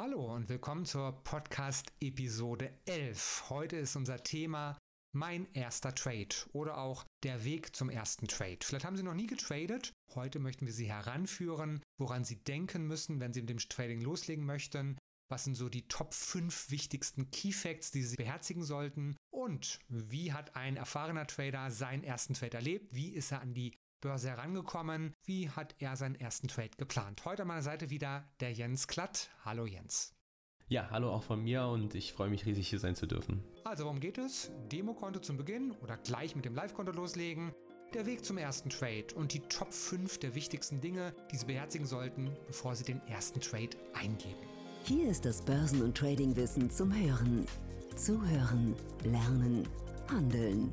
Hallo und willkommen zur Podcast-Episode 11. Heute ist unser Thema mein erster Trade oder auch der Weg zum ersten Trade. Vielleicht haben Sie noch nie getradet. Heute möchten wir Sie heranführen, woran Sie denken müssen, wenn Sie mit dem Trading loslegen möchten. Was sind so die Top 5 wichtigsten Key Facts, die Sie beherzigen sollten? Und wie hat ein erfahrener Trader seinen ersten Trade erlebt? Wie ist er an die Börse herangekommen? Wie hat er seinen ersten Trade geplant? Heute an meiner Seite wieder der Jens Klatt. Hallo Jens. Ja, hallo auch von mir und ich freue mich riesig hier sein zu dürfen. Also, worum geht es? Demokonto zum Beginn oder gleich mit dem Live-Konto loslegen? Der Weg zum ersten Trade und die Top 5 der wichtigsten Dinge, die Sie beherzigen sollten, bevor Sie den ersten Trade eingeben. Hier ist das Börsen- und Tradingwissen zum Hören. Zuhören, lernen, handeln.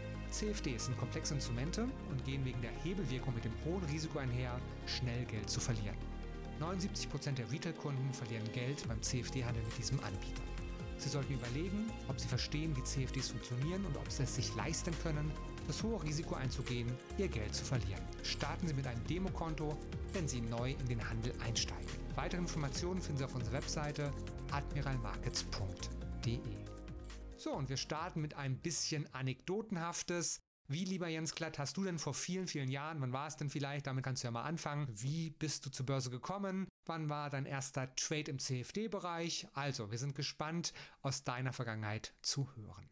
CFDs sind komplexe Instrumente und gehen wegen der Hebelwirkung mit dem hohen Risiko einher, schnell Geld zu verlieren. 79% der Retail-Kunden verlieren Geld beim CFD-Handel mit diesem Anbieter. Sie sollten überlegen, ob Sie verstehen, wie CFDs funktionieren und ob Sie es sich leisten können, das hohe Risiko einzugehen, Ihr Geld zu verlieren. Starten Sie mit einem Demokonto, wenn Sie neu in den Handel einsteigen. Weitere Informationen finden Sie auf unserer Webseite admiralmarkets.de. So, und wir starten mit ein bisschen Anekdotenhaftes. Wie, lieber Jens Glatt, hast du denn vor vielen, vielen Jahren, wann war es denn vielleicht, damit kannst du ja mal anfangen, wie bist du zur Börse gekommen? Wann war dein erster Trade im CFD-Bereich? Also, wir sind gespannt, aus deiner Vergangenheit zu hören.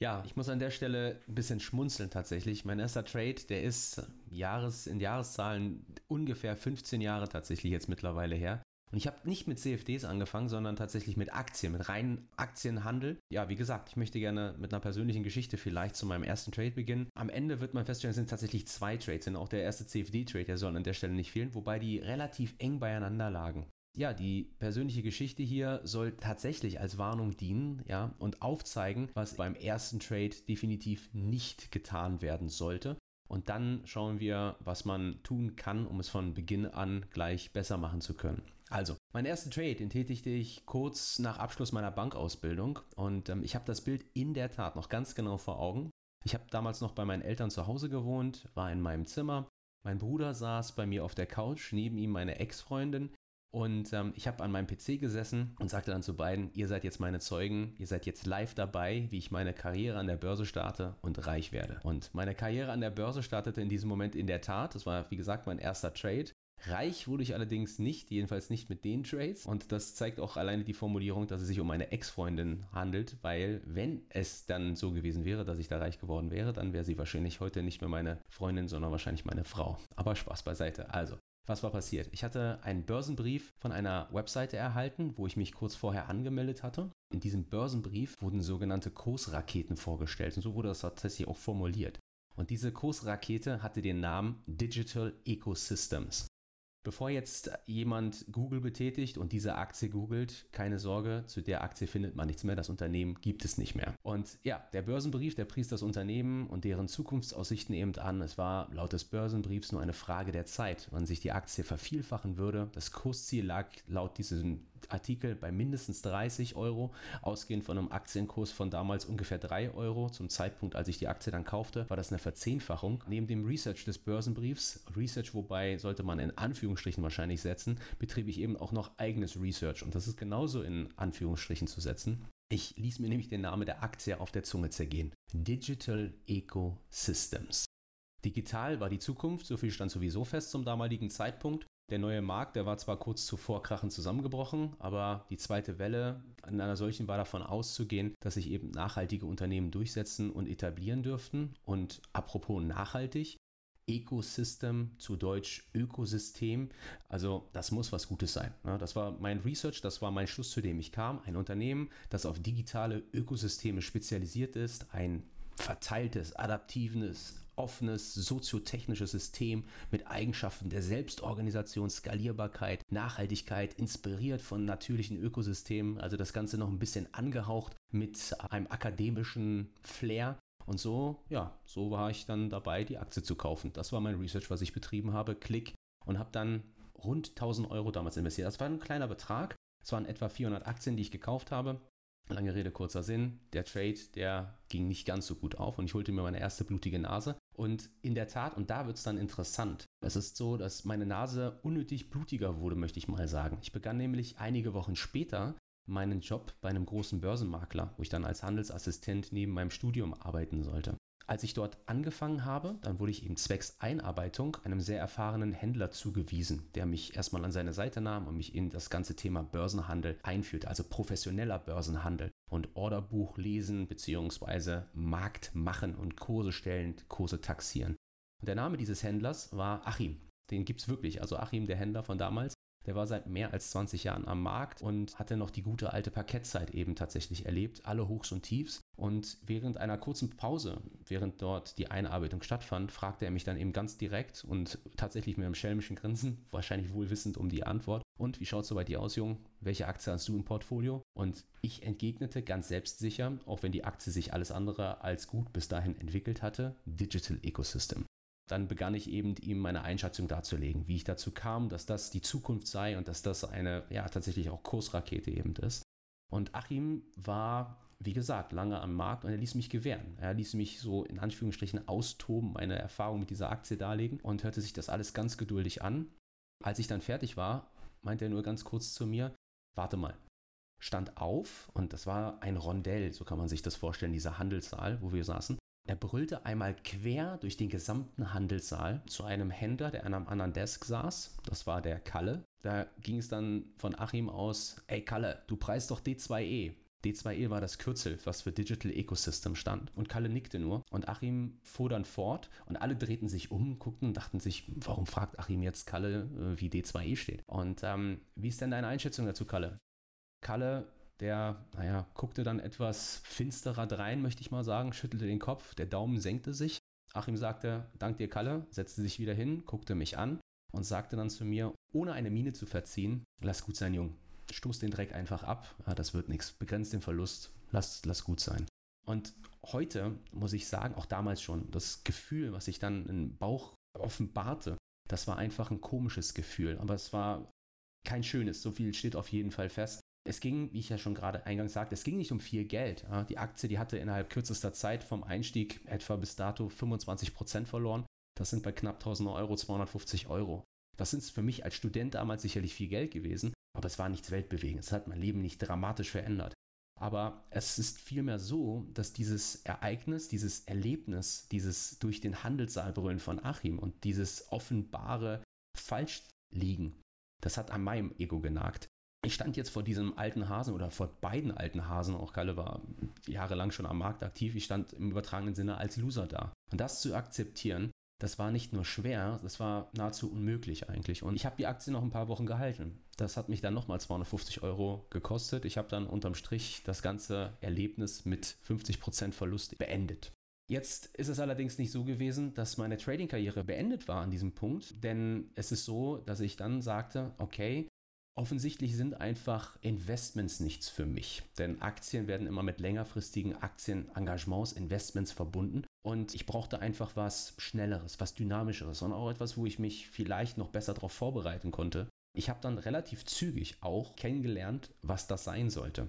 Ja, ich muss an der Stelle ein bisschen schmunzeln tatsächlich. Mein erster Trade, der ist Jahres, in Jahreszahlen ungefähr 15 Jahre tatsächlich jetzt mittlerweile her. Und ich habe nicht mit CFDs angefangen, sondern tatsächlich mit Aktien, mit reinen Aktienhandel. Ja, wie gesagt, ich möchte gerne mit einer persönlichen Geschichte vielleicht zu meinem ersten Trade beginnen. Am Ende wird man feststellen, es sind tatsächlich zwei Trades, denn auch der erste CFD-Trade, der soll an der Stelle nicht fehlen, wobei die relativ eng beieinander lagen. Ja, die persönliche Geschichte hier soll tatsächlich als Warnung dienen, ja, und aufzeigen, was beim ersten Trade definitiv nicht getan werden sollte. Und dann schauen wir, was man tun kann, um es von Beginn an gleich besser machen zu können. Also, meinen ersten Trade, den tätigte ich kurz nach Abschluss meiner Bankausbildung und ähm, ich habe das Bild in der Tat noch ganz genau vor Augen. Ich habe damals noch bei meinen Eltern zu Hause gewohnt, war in meinem Zimmer. Mein Bruder saß bei mir auf der Couch, neben ihm meine Ex-Freundin. Und ähm, ich habe an meinem PC gesessen und sagte dann zu beiden, ihr seid jetzt meine Zeugen, ihr seid jetzt live dabei, wie ich meine Karriere an der Börse starte und reich werde. Und meine Karriere an der Börse startete in diesem Moment in der Tat. Das war, wie gesagt, mein erster Trade. Reich wurde ich allerdings nicht, jedenfalls nicht mit den Trades. Und das zeigt auch alleine die Formulierung, dass es sich um eine Ex-Freundin handelt, weil wenn es dann so gewesen wäre, dass ich da reich geworden wäre, dann wäre sie wahrscheinlich heute nicht mehr meine Freundin, sondern wahrscheinlich meine Frau. Aber Spaß beiseite. Also, was war passiert? Ich hatte einen Börsenbrief von einer Webseite erhalten, wo ich mich kurz vorher angemeldet hatte. In diesem Börsenbrief wurden sogenannte Kursraketen vorgestellt und so wurde das tatsächlich auch formuliert. Und diese Kursrakete hatte den Namen Digital Ecosystems. Bevor jetzt jemand Google betätigt und diese Aktie googelt, keine Sorge, zu der Aktie findet man nichts mehr, das Unternehmen gibt es nicht mehr. Und ja, der Börsenbrief, der pries das Unternehmen und deren Zukunftsaussichten eben an. Es war laut des Börsenbriefs nur eine Frage der Zeit, wann sich die Aktie vervielfachen würde. Das Kursziel lag laut diesem Artikel bei mindestens 30 Euro, ausgehend von einem Aktienkurs von damals ungefähr 3 Euro. Zum Zeitpunkt, als ich die Aktie dann kaufte, war das eine Verzehnfachung. Neben dem Research des Börsenbriefs, Research, wobei sollte man in Anführungsstrichen wahrscheinlich setzen, betrieb ich eben auch noch eigenes Research. Und das ist genauso in Anführungsstrichen zu setzen. Ich ließ mir nämlich den Namen der Aktie auf der Zunge zergehen. Digital Ecosystems. Digital war die Zukunft, so viel stand sowieso fest zum damaligen Zeitpunkt. Der neue Markt, der war zwar kurz zuvor krachend zusammengebrochen, aber die zweite Welle an einer solchen war davon auszugehen, dass sich eben nachhaltige Unternehmen durchsetzen und etablieren dürften. Und apropos nachhaltig, Ecosystem, zu Deutsch Ökosystem. Also das muss was Gutes sein. Ne? Das war mein Research, das war mein Schluss, zu dem ich kam. Ein Unternehmen, das auf digitale Ökosysteme spezialisiert ist, ein verteiltes, adaptives, offenes soziotechnisches System mit Eigenschaften der Selbstorganisation, Skalierbarkeit, Nachhaltigkeit, inspiriert von natürlichen Ökosystemen. Also das Ganze noch ein bisschen angehaucht mit einem akademischen Flair. Und so, ja, so war ich dann dabei, die Aktie zu kaufen. Das war mein Research, was ich betrieben habe. Klick und habe dann rund 1000 Euro damals investiert. Das war ein kleiner Betrag. Es waren etwa 400 Aktien, die ich gekauft habe. Lange Rede, kurzer Sinn. Der Trade, der ging nicht ganz so gut auf und ich holte mir meine erste blutige Nase. Und in der Tat, und da wird es dann interessant. Es ist so, dass meine Nase unnötig blutiger wurde, möchte ich mal sagen. Ich begann nämlich einige Wochen später meinen Job bei einem großen Börsenmakler, wo ich dann als Handelsassistent neben meinem Studium arbeiten sollte. Als ich dort angefangen habe, dann wurde ich eben zwecks Einarbeitung einem sehr erfahrenen Händler zugewiesen, der mich erstmal an seine Seite nahm und mich in das ganze Thema Börsenhandel einführte, also professioneller Börsenhandel und Orderbuch lesen bzw. Markt machen und Kurse stellen, Kurse taxieren. Und der Name dieses Händlers war Achim. Den gibt es wirklich, also Achim, der Händler von damals. Der war seit mehr als 20 Jahren am Markt und hatte noch die gute alte Parkettzeit eben tatsächlich erlebt, alle Hochs und Tiefs. Und während einer kurzen Pause, während dort die Einarbeitung stattfand, fragte er mich dann eben ganz direkt und tatsächlich mit einem schelmischen Grinsen, wahrscheinlich wohl wissend um die Antwort. Und wie schaut es so bei dir aus, Jung? Welche Aktie hast du im Portfolio? Und ich entgegnete ganz selbstsicher, auch wenn die Aktie sich alles andere als gut bis dahin entwickelt hatte, Digital Ecosystem dann begann ich eben ihm meine Einschätzung darzulegen, wie ich dazu kam, dass das die Zukunft sei und dass das eine, ja, tatsächlich auch Kursrakete eben ist. Und Achim war, wie gesagt, lange am Markt und er ließ mich gewähren. Er ließ mich so in Anführungsstrichen austoben, meine Erfahrung mit dieser Aktie darlegen und hörte sich das alles ganz geduldig an. Als ich dann fertig war, meinte er nur ganz kurz zu mir, warte mal. Stand auf und das war ein Rondell, so kann man sich das vorstellen, dieser Handelssaal, wo wir saßen. Er brüllte einmal quer durch den gesamten Handelssaal zu einem Händler, der an einem anderen Desk saß. Das war der Kalle. Da ging es dann von Achim aus, ey Kalle, du preist doch D2E. D2E war das Kürzel, was für Digital Ecosystem stand. Und Kalle nickte nur. Und Achim fuhr dann fort und alle drehten sich um, guckten und dachten sich, warum fragt Achim jetzt Kalle, äh, wie D2E steht? Und ähm, wie ist denn deine Einschätzung dazu, Kalle? Kalle der, naja, guckte dann etwas finsterer drein, möchte ich mal sagen, schüttelte den Kopf, der Daumen senkte sich. Achim sagte, dank dir, Kalle, setzte sich wieder hin, guckte mich an und sagte dann zu mir, ohne eine Miene zu verziehen, lass gut sein, Jung. Stoß den Dreck einfach ab, ja, das wird nichts. Begrenzt den Verlust, lass, lass gut sein. Und heute muss ich sagen, auch damals schon, das Gefühl, was sich dann im Bauch offenbarte, das war einfach ein komisches Gefühl. Aber es war kein schönes, so viel steht auf jeden Fall fest. Es ging, wie ich ja schon gerade eingangs sagte, es ging nicht um viel Geld. Die Aktie, die hatte innerhalb kürzester Zeit vom Einstieg etwa bis dato 25 Prozent verloren. Das sind bei knapp 1000 Euro 250 Euro. Das sind für mich als Student damals sicherlich viel Geld gewesen, aber es war nichts Weltbewegendes. Es hat mein Leben nicht dramatisch verändert. Aber es ist vielmehr so, dass dieses Ereignis, dieses Erlebnis, dieses durch den Handelssaal brüllen von Achim und dieses offenbare Falschliegen, das hat an meinem Ego genagt ich stand jetzt vor diesem alten Hasen oder vor beiden alten Hasen, auch Kalle war jahrelang schon am Markt aktiv, ich stand im übertragenen Sinne als Loser da. Und das zu akzeptieren, das war nicht nur schwer, das war nahezu unmöglich eigentlich. Und ich habe die Aktie noch ein paar Wochen gehalten. Das hat mich dann nochmal 250 Euro gekostet. Ich habe dann unterm Strich das ganze Erlebnis mit 50% Verlust beendet. Jetzt ist es allerdings nicht so gewesen, dass meine Trading-Karriere beendet war an diesem Punkt, denn es ist so, dass ich dann sagte, okay, Offensichtlich sind einfach Investments nichts für mich, denn Aktien werden immer mit längerfristigen Aktienengagements, Investments verbunden und ich brauchte einfach was Schnelleres, was Dynamischeres und auch etwas, wo ich mich vielleicht noch besser darauf vorbereiten konnte. Ich habe dann relativ zügig auch kennengelernt, was das sein sollte.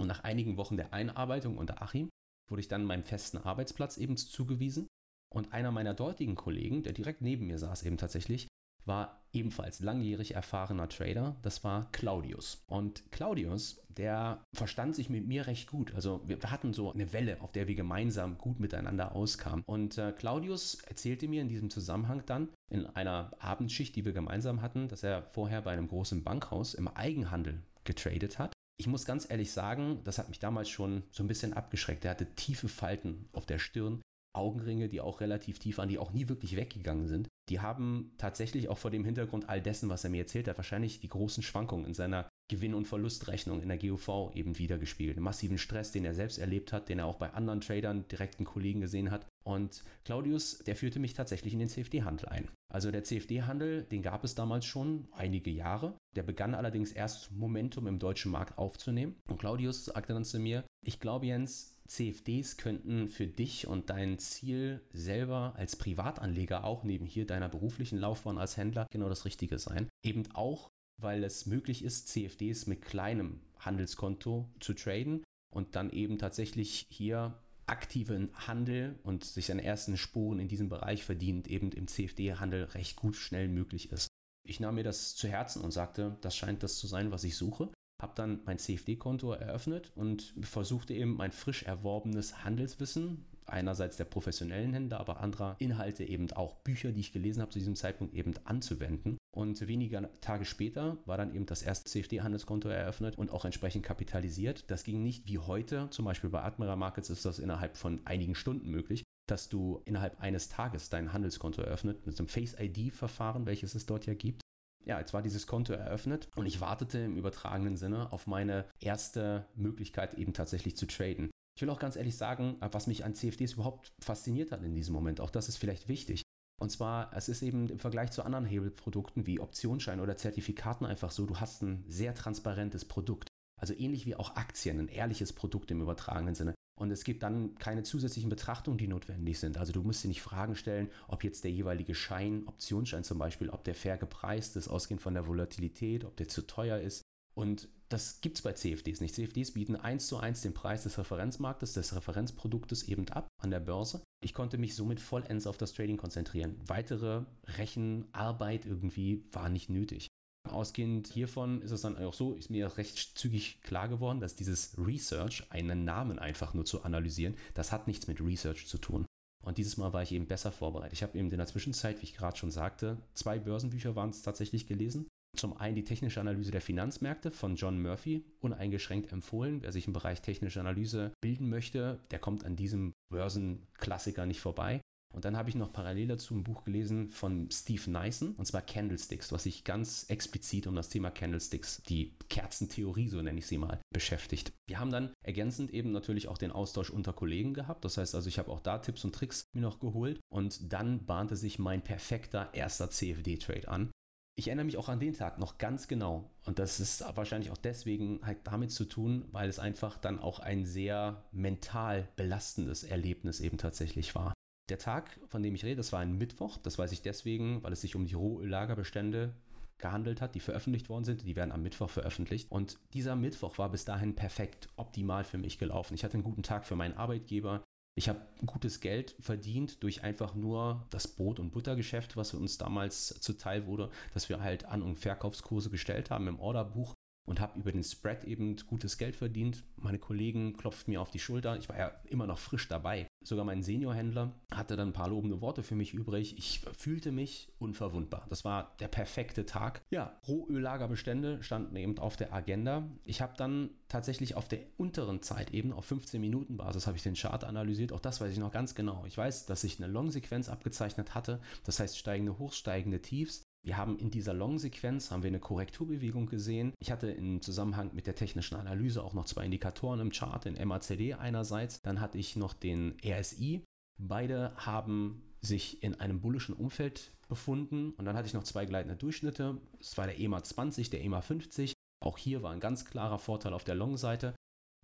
Und nach einigen Wochen der Einarbeitung unter Achim wurde ich dann meinem festen Arbeitsplatz eben zugewiesen und einer meiner dortigen Kollegen, der direkt neben mir saß eben tatsächlich, war ebenfalls langjährig erfahrener Trader. Das war Claudius. Und Claudius, der verstand sich mit mir recht gut. Also wir hatten so eine Welle, auf der wir gemeinsam gut miteinander auskamen. Und äh, Claudius erzählte mir in diesem Zusammenhang dann in einer Abendschicht, die wir gemeinsam hatten, dass er vorher bei einem großen Bankhaus im Eigenhandel getradet hat. Ich muss ganz ehrlich sagen, das hat mich damals schon so ein bisschen abgeschreckt. Er hatte tiefe Falten auf der Stirn, Augenringe, die auch relativ tief waren, die auch nie wirklich weggegangen sind die haben tatsächlich auch vor dem Hintergrund all dessen, was er mir erzählt hat, wahrscheinlich die großen Schwankungen in seiner Gewinn- und Verlustrechnung in der GUV eben wiedergespiegelt. Den massiven Stress, den er selbst erlebt hat, den er auch bei anderen Tradern, direkten Kollegen gesehen hat. Und Claudius, der führte mich tatsächlich in den CFD-Handel ein. Also der CFD-Handel, den gab es damals schon einige Jahre. Der begann allerdings erst Momentum im deutschen Markt aufzunehmen. Und Claudius sagte dann zu mir, ich glaube Jens, CFDs könnten für dich und dein Ziel selber als Privatanleger auch neben hier deiner beruflichen Laufbahn als Händler genau das Richtige sein. Eben auch, weil es möglich ist, CFDs mit kleinem Handelskonto zu traden und dann eben tatsächlich hier aktiven Handel und sich seine ersten Spuren in diesem Bereich verdient, eben im CFD-Handel recht gut schnell möglich ist. Ich nahm mir das zu Herzen und sagte, das scheint das zu sein, was ich suche. Habe dann mein CFD-Konto eröffnet und versuchte eben mein frisch erworbenes Handelswissen, einerseits der professionellen Händler, aber anderer Inhalte eben auch Bücher, die ich gelesen habe zu diesem Zeitpunkt eben anzuwenden. Und wenige Tage später war dann eben das erste CFD-Handelskonto eröffnet und auch entsprechend kapitalisiert. Das ging nicht wie heute, zum Beispiel bei Admiral Markets ist das innerhalb von einigen Stunden möglich, dass du innerhalb eines Tages dein Handelskonto eröffnet mit einem Face-ID-Verfahren, welches es dort ja gibt. Ja, jetzt war dieses Konto eröffnet und ich wartete im übertragenen Sinne auf meine erste Möglichkeit eben tatsächlich zu traden. Ich will auch ganz ehrlich sagen, was mich an CFDs überhaupt fasziniert hat in diesem Moment, auch das ist vielleicht wichtig. Und zwar, es ist eben im Vergleich zu anderen Hebelprodukten wie Optionsschein oder Zertifikaten einfach so, du hast ein sehr transparentes Produkt. Also ähnlich wie auch Aktien, ein ehrliches Produkt im übertragenen Sinne. Und es gibt dann keine zusätzlichen Betrachtungen, die notwendig sind. Also du musst dir nicht Fragen stellen, ob jetzt der jeweilige Schein, Optionsschein zum Beispiel, ob der fair gepreist ist, ausgehend von der Volatilität, ob der zu teuer ist. Und das gibt es bei CFDs nicht. CFDs bieten eins zu eins den Preis des Referenzmarktes, des Referenzproduktes eben ab an der Börse. Ich konnte mich somit vollends auf das Trading konzentrieren. Weitere Rechenarbeit irgendwie war nicht nötig. Ausgehend hiervon ist es dann auch so, ist mir recht zügig klar geworden, dass dieses Research, einen Namen einfach nur zu analysieren, das hat nichts mit Research zu tun. Und dieses Mal war ich eben besser vorbereitet. Ich habe eben in der Zwischenzeit, wie ich gerade schon sagte, zwei Börsenbücher waren es tatsächlich gelesen. Zum einen die technische Analyse der Finanzmärkte von John Murphy, uneingeschränkt empfohlen. Wer sich im Bereich technische Analyse bilden möchte, der kommt an diesem Börsenklassiker nicht vorbei. Und dann habe ich noch parallel dazu ein Buch gelesen von Steve Nyson, und zwar Candlesticks, was sich ganz explizit um das Thema Candlesticks, die Kerzentheorie, so nenne ich sie mal, beschäftigt. Wir haben dann ergänzend eben natürlich auch den Austausch unter Kollegen gehabt. Das heißt also, ich habe auch da Tipps und Tricks mir noch geholt. Und dann bahnte sich mein perfekter erster CFD-Trade an. Ich erinnere mich auch an den Tag noch ganz genau. Und das ist wahrscheinlich auch deswegen halt damit zu tun, weil es einfach dann auch ein sehr mental belastendes Erlebnis eben tatsächlich war. Der Tag, von dem ich rede, das war ein Mittwoch. Das weiß ich deswegen, weil es sich um die Rohöllagerbestände gehandelt hat, die veröffentlicht worden sind. Die werden am Mittwoch veröffentlicht. Und dieser Mittwoch war bis dahin perfekt, optimal für mich gelaufen. Ich hatte einen guten Tag für meinen Arbeitgeber. Ich habe gutes Geld verdient durch einfach nur das Brot- und Buttergeschäft, was uns damals zuteil wurde, dass wir halt An- und Verkaufskurse gestellt haben im Orderbuch und habe über den Spread eben gutes Geld verdient. Meine Kollegen klopften mir auf die Schulter. Ich war ja immer noch frisch dabei. Sogar mein Seniorhändler hatte dann ein paar lobende Worte für mich übrig. Ich fühlte mich unverwundbar. Das war der perfekte Tag. Ja, Rohöllagerbestände standen eben auf der Agenda. Ich habe dann tatsächlich auf der unteren Zeit eben auf 15 Minuten Basis habe ich den Chart analysiert. Auch das weiß ich noch ganz genau. Ich weiß, dass ich eine Long-Sequenz abgezeichnet hatte. Das heißt steigende Hochs, steigende Tiefs. Wir haben in dieser Long-Sequenz haben wir eine Korrekturbewegung gesehen. Ich hatte im Zusammenhang mit der technischen Analyse auch noch zwei Indikatoren im Chart, den MACD einerseits, dann hatte ich noch den RSI. Beide haben sich in einem bullischen Umfeld befunden und dann hatte ich noch zwei gleitende Durchschnitte. Es war der EMA 20, der EMA 50. Auch hier war ein ganz klarer Vorteil auf der Long-Seite.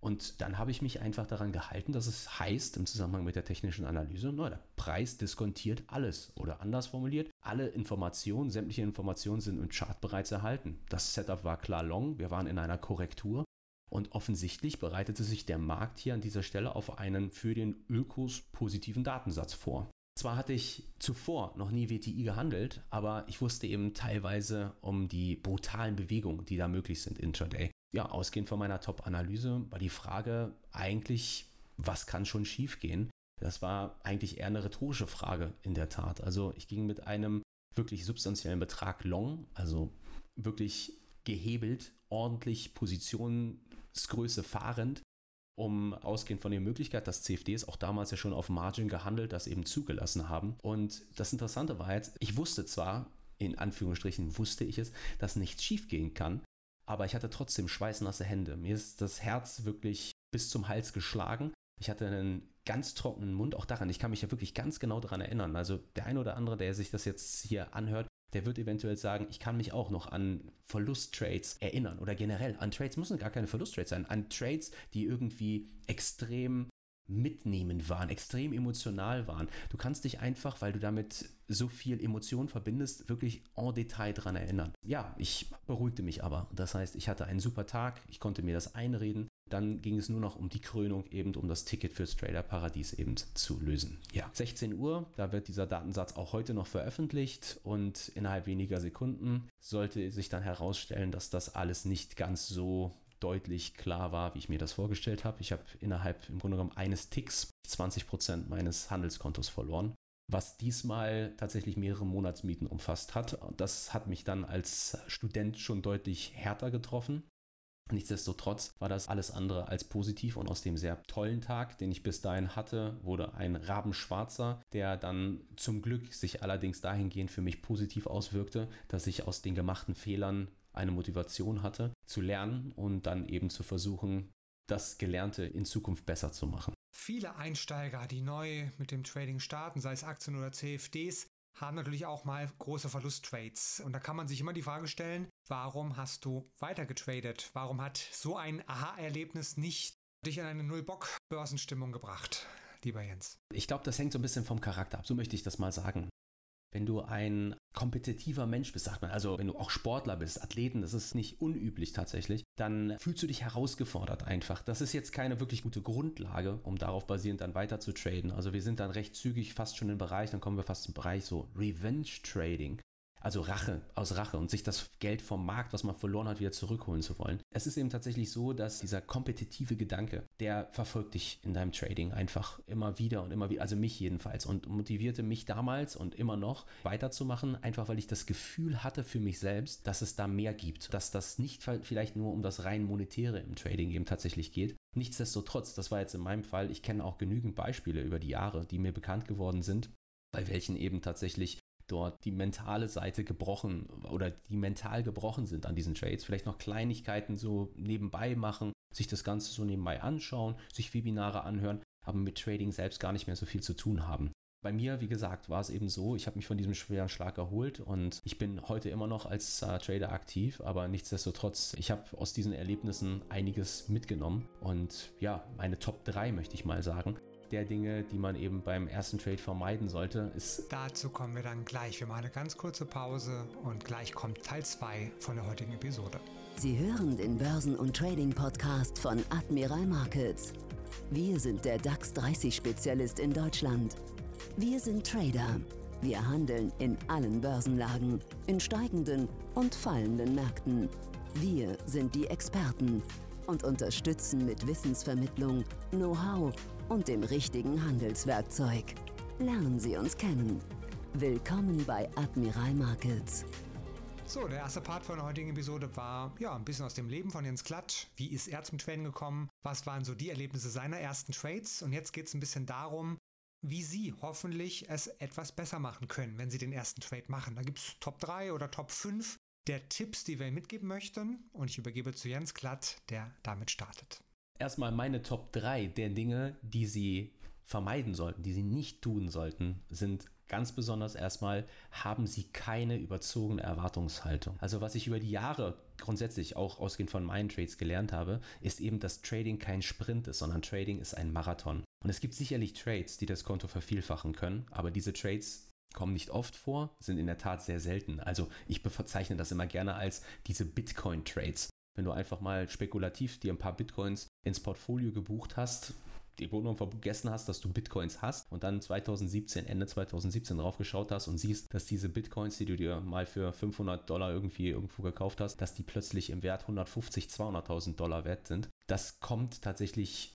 Und dann habe ich mich einfach daran gehalten, dass es heißt im Zusammenhang mit der technischen Analyse, na, der Preis diskontiert alles. Oder anders formuliert, alle Informationen, sämtliche Informationen sind im Chart bereits erhalten. Das Setup war klar long, wir waren in einer Korrektur. Und offensichtlich bereitete sich der Markt hier an dieser Stelle auf einen für den Ökos positiven Datensatz vor. Zwar hatte ich zuvor noch nie WTI gehandelt, aber ich wusste eben teilweise um die brutalen Bewegungen, die da möglich sind intraday ja, ausgehend von meiner Top-Analyse war die Frage eigentlich, was kann schon schiefgehen? Das war eigentlich eher eine rhetorische Frage in der Tat. Also ich ging mit einem wirklich substanziellen Betrag long, also wirklich gehebelt, ordentlich Positionsgröße fahrend, um ausgehend von der Möglichkeit, dass CFDs auch damals ja schon auf Margin gehandelt, das eben zugelassen haben. Und das Interessante war jetzt, ich wusste zwar, in Anführungsstrichen wusste ich es, dass nichts schiefgehen kann, aber ich hatte trotzdem schweißnasse Hände. Mir ist das Herz wirklich bis zum Hals geschlagen. Ich hatte einen ganz trockenen Mund, auch daran. Ich kann mich ja wirklich ganz genau daran erinnern. Also der eine oder andere, der sich das jetzt hier anhört, der wird eventuell sagen, ich kann mich auch noch an Verlusttrades erinnern oder generell an Trades, müssen gar keine Verlusttrades sein, an Trades, die irgendwie extrem mitnehmend waren, extrem emotional waren. Du kannst dich einfach, weil du damit so viel Emotion verbindest, wirklich en Detail daran erinnern. Ja, ich beruhigte mich aber. Das heißt, ich hatte einen super Tag, ich konnte mir das einreden. Dann ging es nur noch um die Krönung, eben um das Ticket fürs Trader Paradies eben zu lösen. Ja, 16 Uhr, da wird dieser Datensatz auch heute noch veröffentlicht und innerhalb weniger Sekunden sollte sich dann herausstellen, dass das alles nicht ganz so deutlich klar war, wie ich mir das vorgestellt habe. Ich habe innerhalb im Grunde genommen eines Ticks 20% meines Handelskontos verloren, was diesmal tatsächlich mehrere Monatsmieten umfasst hat. Das hat mich dann als Student schon deutlich härter getroffen. Nichtsdestotrotz war das alles andere als positiv und aus dem sehr tollen Tag, den ich bis dahin hatte, wurde ein Rabenschwarzer, der dann zum Glück sich allerdings dahingehend für mich positiv auswirkte, dass ich aus den gemachten Fehlern eine Motivation hatte, zu lernen und dann eben zu versuchen, das Gelernte in Zukunft besser zu machen. Viele Einsteiger, die neu mit dem Trading starten, sei es Aktien oder CFDs, haben natürlich auch mal große Verlusttrades. Und da kann man sich immer die Frage stellen, warum hast du weiter getradet? Warum hat so ein Aha-Erlebnis nicht dich in eine Null-Bock-Börsenstimmung gebracht, lieber Jens? Ich glaube, das hängt so ein bisschen vom Charakter ab, so möchte ich das mal sagen wenn du ein kompetitiver Mensch bist, sagt man, also wenn du auch Sportler bist, Athleten, das ist nicht unüblich tatsächlich, dann fühlst du dich herausgefordert einfach. Das ist jetzt keine wirklich gute Grundlage, um darauf basierend dann weiter zu traden. Also wir sind dann recht zügig fast schon im Bereich, dann kommen wir fast im Bereich so Revenge Trading also Rache, aus Rache und sich das Geld vom Markt, was man verloren hat, wieder zurückholen zu wollen. Es ist eben tatsächlich so, dass dieser kompetitive Gedanke, der verfolgt dich in deinem Trading einfach immer wieder und immer wieder, also mich jedenfalls und motivierte mich damals und immer noch weiterzumachen, einfach weil ich das Gefühl hatte für mich selbst, dass es da mehr gibt, dass das nicht vielleicht nur um das rein monetäre im Trading eben tatsächlich geht. Nichtsdestotrotz, das war jetzt in meinem Fall, ich kenne auch genügend Beispiele über die Jahre, die mir bekannt geworden sind, bei welchen eben tatsächlich dort die mentale Seite gebrochen oder die mental gebrochen sind an diesen Trades. Vielleicht noch Kleinigkeiten so nebenbei machen, sich das Ganze so nebenbei anschauen, sich Webinare anhören, aber mit Trading selbst gar nicht mehr so viel zu tun haben. Bei mir, wie gesagt, war es eben so, ich habe mich von diesem schweren Schlag erholt und ich bin heute immer noch als äh, Trader aktiv, aber nichtsdestotrotz, ich habe aus diesen Erlebnissen einiges mitgenommen und ja, meine Top 3 möchte ich mal sagen, der Dinge, die man eben beim ersten Trade vermeiden sollte, ist. Dazu kommen wir dann gleich. Wir machen eine ganz kurze Pause und gleich kommt Teil 2 von der heutigen Episode. Sie hören den Börsen- und Trading-Podcast von Admiral Markets. Wir sind der DAX 30-Spezialist in Deutschland. Wir sind Trader. Wir handeln in allen Börsenlagen, in steigenden und fallenden Märkten. Wir sind die Experten und unterstützen mit Wissensvermittlung, Know-how und dem richtigen Handelswerkzeug. Lernen Sie uns kennen. Willkommen bei Admiral Markets. So, der erste Part von der heutigen Episode war ja ein bisschen aus dem Leben von Jens Klatsch. Wie ist er zum Traden gekommen? Was waren so die Erlebnisse seiner ersten Trades? Und jetzt geht es ein bisschen darum, wie Sie hoffentlich es etwas besser machen können, wenn Sie den ersten Trade machen. Da gibt es Top 3 oder Top 5 der Tipps, die wir Ihnen mitgeben möchten. Und ich übergebe zu Jens Klatt, der damit startet erstmal meine Top 3 der Dinge, die Sie vermeiden sollten, die Sie nicht tun sollten, sind ganz besonders erstmal, haben Sie keine überzogene Erwartungshaltung. Also was ich über die Jahre grundsätzlich auch ausgehend von meinen Trades gelernt habe, ist eben, dass Trading kein Sprint ist, sondern Trading ist ein Marathon. Und es gibt sicherlich Trades, die das Konto vervielfachen können, aber diese Trades kommen nicht oft vor, sind in der Tat sehr selten. Also ich bezeichne das immer gerne als diese Bitcoin-Trades. Wenn du einfach mal spekulativ dir ein paar Bitcoins ins Portfolio gebucht hast, die Wohnung vergessen hast, dass du Bitcoins hast und dann 2017, Ende 2017 drauf geschaut hast und siehst, dass diese Bitcoins, die du dir mal für 500 Dollar irgendwie irgendwo gekauft hast, dass die plötzlich im Wert 150, 200.000 Dollar wert sind. Das kommt tatsächlich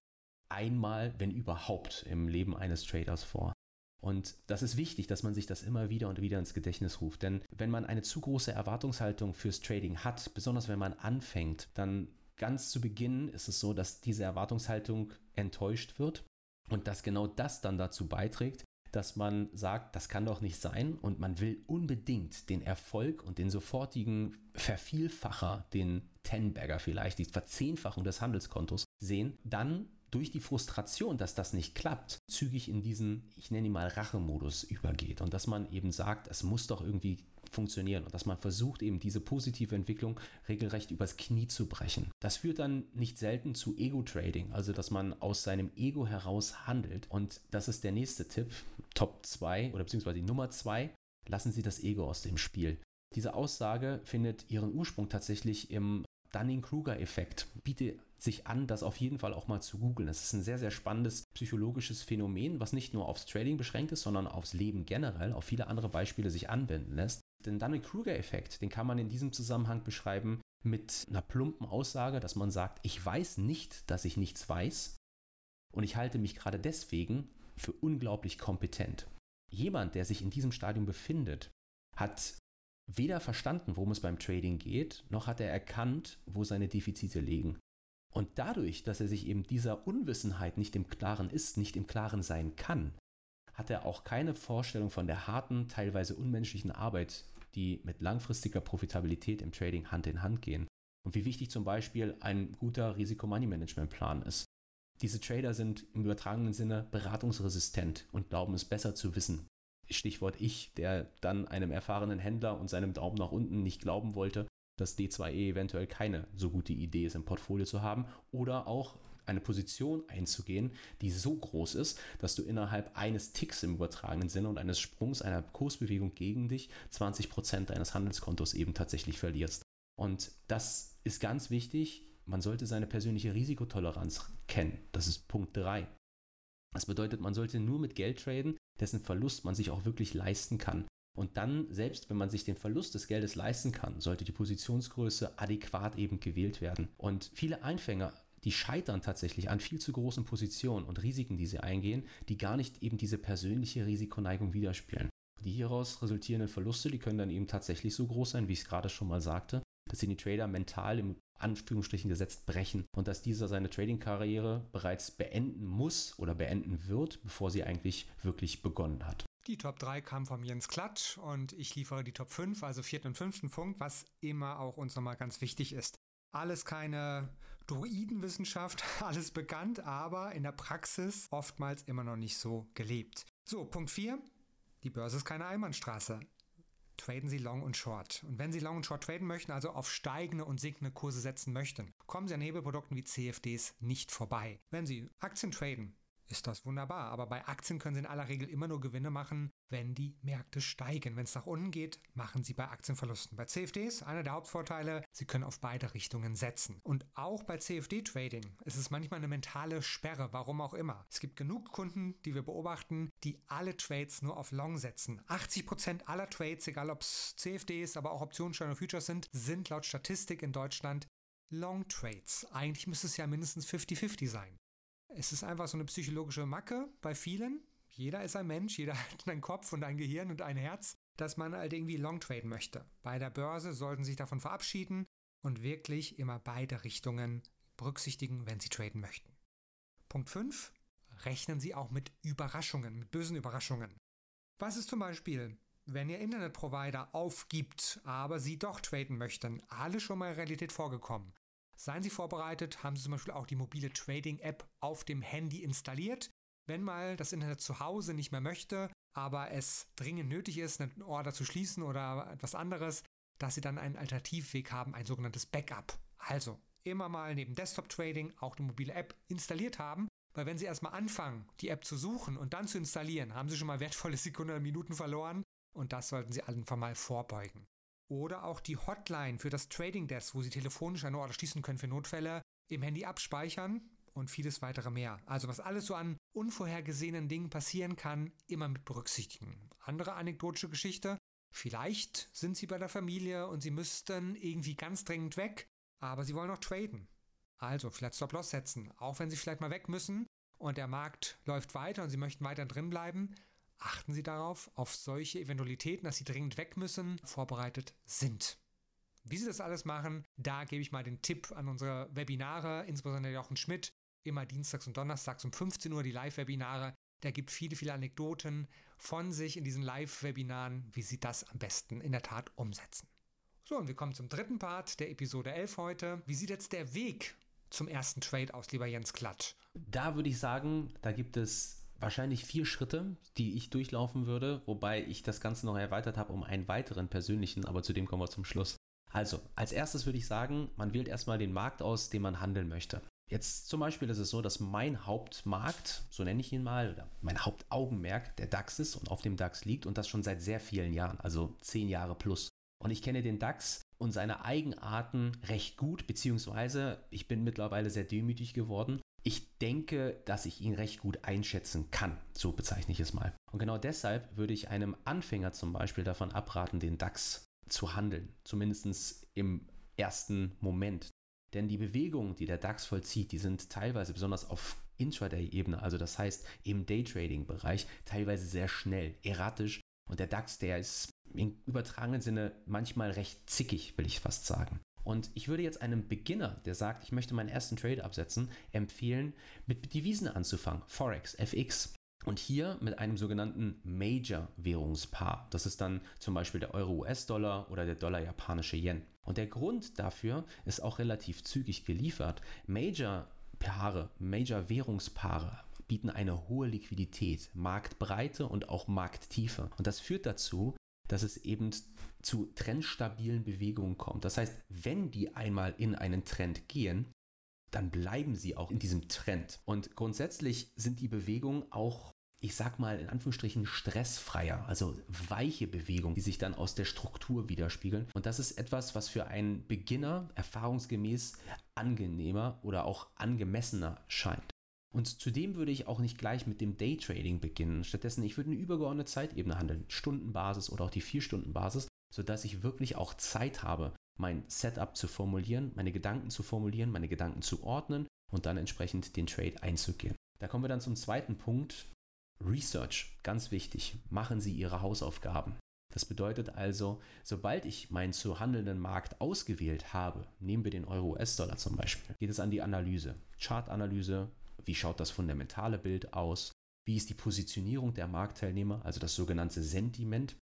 einmal, wenn überhaupt, im Leben eines Traders vor. Und das ist wichtig, dass man sich das immer wieder und wieder ins Gedächtnis ruft. Denn wenn man eine zu große Erwartungshaltung fürs Trading hat, besonders wenn man anfängt, dann ganz zu Beginn ist es so, dass diese Erwartungshaltung enttäuscht wird und dass genau das dann dazu beiträgt, dass man sagt, das kann doch nicht sein und man will unbedingt den Erfolg und den sofortigen Vervielfacher, den Ten-Bagger vielleicht, die Verzehnfachung des Handelskontos sehen, dann durch die Frustration, dass das nicht klappt, zügig in diesen, ich nenne ihn mal Rachemodus übergeht und dass man eben sagt, es muss doch irgendwie funktionieren und dass man versucht, eben diese positive Entwicklung regelrecht übers Knie zu brechen. Das führt dann nicht selten zu Ego-Trading, also dass man aus seinem Ego heraus handelt. Und das ist der nächste Tipp, Top 2 oder beziehungsweise Nummer 2, lassen Sie das Ego aus dem Spiel. Diese Aussage findet ihren Ursprung tatsächlich im Dunning-Kruger-Effekt. Biete sich an, das auf jeden Fall auch mal zu googeln. Es ist ein sehr, sehr spannendes psychologisches Phänomen, was nicht nur aufs Trading beschränkt ist, sondern aufs Leben generell, auf viele andere Beispiele sich anwenden lässt. Den Dunning-Kruger-Effekt, den kann man in diesem Zusammenhang beschreiben mit einer plumpen Aussage, dass man sagt, ich weiß nicht, dass ich nichts weiß und ich halte mich gerade deswegen für unglaublich kompetent. Jemand, der sich in diesem Stadium befindet, hat weder verstanden, worum es beim Trading geht, noch hat er erkannt, wo seine Defizite liegen. Und dadurch, dass er sich eben dieser Unwissenheit nicht im Klaren ist, nicht im Klaren sein kann, hat er auch keine Vorstellung von der harten, teilweise unmenschlichen Arbeit, die mit langfristiger Profitabilität im Trading Hand in Hand gehen. Und wie wichtig zum Beispiel ein guter Risiko-Money-Management-Plan ist. Diese Trader sind im übertragenen Sinne beratungsresistent und glauben es besser zu wissen. Stichwort ich, der dann einem erfahrenen Händler und seinem Daumen nach unten nicht glauben wollte, dass D2E eventuell keine so gute Idee ist im Portfolio zu haben oder auch eine Position einzugehen, die so groß ist, dass du innerhalb eines Ticks im übertragenen Sinne und eines Sprungs einer Kursbewegung gegen dich 20% deines Handelskontos eben tatsächlich verlierst. Und das ist ganz wichtig. Man sollte seine persönliche Risikotoleranz kennen. Das ist Punkt 3. Das bedeutet, man sollte nur mit Geld traden, dessen Verlust man sich auch wirklich leisten kann. Und dann, selbst wenn man sich den Verlust des Geldes leisten kann, sollte die Positionsgröße adäquat eben gewählt werden. Und viele Einfänger, die scheitern tatsächlich an viel zu großen Positionen und Risiken, die sie eingehen, die gar nicht eben diese persönliche Risikoneigung widerspiegeln. Die hieraus resultierenden Verluste, die können dann eben tatsächlich so groß sein, wie ich es gerade schon mal sagte, dass sie die Trader mental im Anführungsstrichen gesetzt brechen und dass dieser seine Trading-Karriere bereits beenden muss oder beenden wird, bevor sie eigentlich wirklich begonnen hat. Die Top 3 kam von Jens Klatsch und ich liefere die Top 5, also vierten und fünften Punkt, was immer auch uns nochmal ganz wichtig ist. Alles keine Druidenwissenschaft, alles bekannt, aber in der Praxis oftmals immer noch nicht so gelebt. So, Punkt 4. Die Börse ist keine Einbahnstraße. Traden Sie Long und Short. Und wenn Sie Long und Short traden möchten, also auf steigende und sinkende Kurse setzen möchten, kommen Sie an Hebelprodukten wie CFDs nicht vorbei. Wenn Sie Aktien traden, ist das wunderbar. Aber bei Aktien können Sie in aller Regel immer nur Gewinne machen, wenn die Märkte steigen. Wenn es nach unten geht, machen Sie bei Aktien Verlusten. Bei CFDs, einer der Hauptvorteile, Sie können auf beide Richtungen setzen. Und auch bei CFD-Trading ist es manchmal eine mentale Sperre, warum auch immer. Es gibt genug Kunden, die wir beobachten, die alle Trades nur auf Long setzen. 80% aller Trades, egal ob es CFDs, aber auch Optionsscheine oder Futures sind, sind laut Statistik in Deutschland Long Trades. Eigentlich müsste es ja mindestens 50-50 sein. Es ist einfach so eine psychologische Macke bei vielen. Jeder ist ein Mensch, jeder hat einen Kopf und ein Gehirn und ein Herz, dass man halt irgendwie long traden möchte. Bei der Börse sollten sich davon verabschieden und wirklich immer beide Richtungen berücksichtigen, wenn Sie traden möchten. Punkt 5. Rechnen Sie auch mit Überraschungen, mit bösen Überraschungen. Was ist zum Beispiel, wenn Ihr Internetprovider aufgibt, aber Sie doch traden möchten? Alle schon mal Realität vorgekommen. Seien Sie vorbereitet, haben Sie zum Beispiel auch die mobile Trading-App auf dem Handy installiert. Wenn mal das Internet zu Hause nicht mehr möchte, aber es dringend nötig ist, einen Order zu schließen oder etwas anderes, dass Sie dann einen Alternativweg haben, ein sogenanntes Backup. Also immer mal neben Desktop-Trading auch die mobile App installiert haben, weil wenn Sie erstmal anfangen, die App zu suchen und dann zu installieren, haben Sie schon mal wertvolle Sekunden oder Minuten verloren und das sollten Sie einfach mal vorbeugen. Oder auch die Hotline für das Trading Desk, wo Sie telefonisch eine Order schließen können für Notfälle, im Handy abspeichern und vieles weitere mehr. Also was alles so an unvorhergesehenen Dingen passieren kann, immer mit berücksichtigen. Andere anekdotische Geschichte. Vielleicht sind Sie bei der Familie und Sie müssten irgendwie ganz dringend weg, aber Sie wollen noch traden. Also vielleicht Stop-Loss setzen, auch wenn Sie vielleicht mal weg müssen und der Markt läuft weiter und Sie möchten weiter drin bleiben, achten Sie darauf, auf solche Eventualitäten, dass Sie dringend weg müssen, vorbereitet sind. Wie Sie das alles machen, da gebe ich mal den Tipp an unsere Webinare, insbesondere Jochen Schmidt, immer dienstags und donnerstags um 15 Uhr die Live-Webinare. Der gibt viele, viele Anekdoten von sich in diesen Live-Webinaren, wie sie das am besten in der Tat umsetzen. So, und wir kommen zum dritten Part der Episode 11 heute. Wie sieht jetzt der Weg zum ersten Trade aus, lieber Jens Klatt? Da würde ich sagen, da gibt es wahrscheinlich vier Schritte, die ich durchlaufen würde, wobei ich das Ganze noch erweitert habe um einen weiteren persönlichen, aber zu dem kommen wir zum Schluss. Also, als erstes würde ich sagen, man wählt erstmal den Markt aus, den man handeln möchte. Jetzt zum Beispiel ist es so, dass mein Hauptmarkt, so nenne ich ihn mal, oder mein Hauptaugenmerk der DAX ist und auf dem DAX liegt und das schon seit sehr vielen Jahren, also zehn Jahre plus. Und ich kenne den DAX und seine Eigenarten recht gut, beziehungsweise ich bin mittlerweile sehr demütig geworden. Denke, dass ich ihn recht gut einschätzen kann, so bezeichne ich es mal. Und genau deshalb würde ich einem Anfänger zum Beispiel davon abraten, den DAX zu handeln, zumindest im ersten Moment. Denn die Bewegungen, die der DAX vollzieht, die sind teilweise besonders auf Intraday-Ebene, also das heißt im Daytrading-Bereich, teilweise sehr schnell, erratisch. Und der DAX, der ist im übertragenen Sinne manchmal recht zickig, will ich fast sagen. Und ich würde jetzt einem Beginner, der sagt, ich möchte meinen ersten Trade absetzen, empfehlen, mit Devisen anzufangen. Forex, FX. Und hier mit einem sogenannten Major-Währungspaar. Das ist dann zum Beispiel der Euro-US-Dollar oder der Dollar-japanische Yen. Und der Grund dafür ist auch relativ zügig geliefert. Major-Paare, Major-Währungspaare bieten eine hohe Liquidität, Marktbreite und auch Markttiefe. Und das führt dazu, dass es eben zu trendstabilen Bewegungen kommt. Das heißt, wenn die einmal in einen Trend gehen, dann bleiben sie auch in diesem Trend. Und grundsätzlich sind die Bewegungen auch, ich sag mal in Anführungsstrichen, stressfreier, also weiche Bewegungen, die sich dann aus der Struktur widerspiegeln. Und das ist etwas, was für einen Beginner erfahrungsgemäß angenehmer oder auch angemessener scheint. Und zudem würde ich auch nicht gleich mit dem Daytrading beginnen. Stattdessen, ich würde eine übergeordnete Zeitebene handeln, Stundenbasis oder auch die Vier-Stunden-Basis, sodass ich wirklich auch Zeit habe, mein Setup zu formulieren, meine Gedanken zu formulieren, meine Gedanken zu ordnen und dann entsprechend den Trade einzugehen. Da kommen wir dann zum zweiten Punkt. Research, ganz wichtig. Machen Sie Ihre Hausaufgaben. Das bedeutet also, sobald ich meinen zu handelnden Markt ausgewählt habe, nehmen wir den Euro-US-Dollar zum Beispiel, geht es an die Analyse. Chartanalyse, wie schaut das fundamentale Bild aus? Wie ist die Positionierung der Marktteilnehmer, also das sogenannte Sentiment?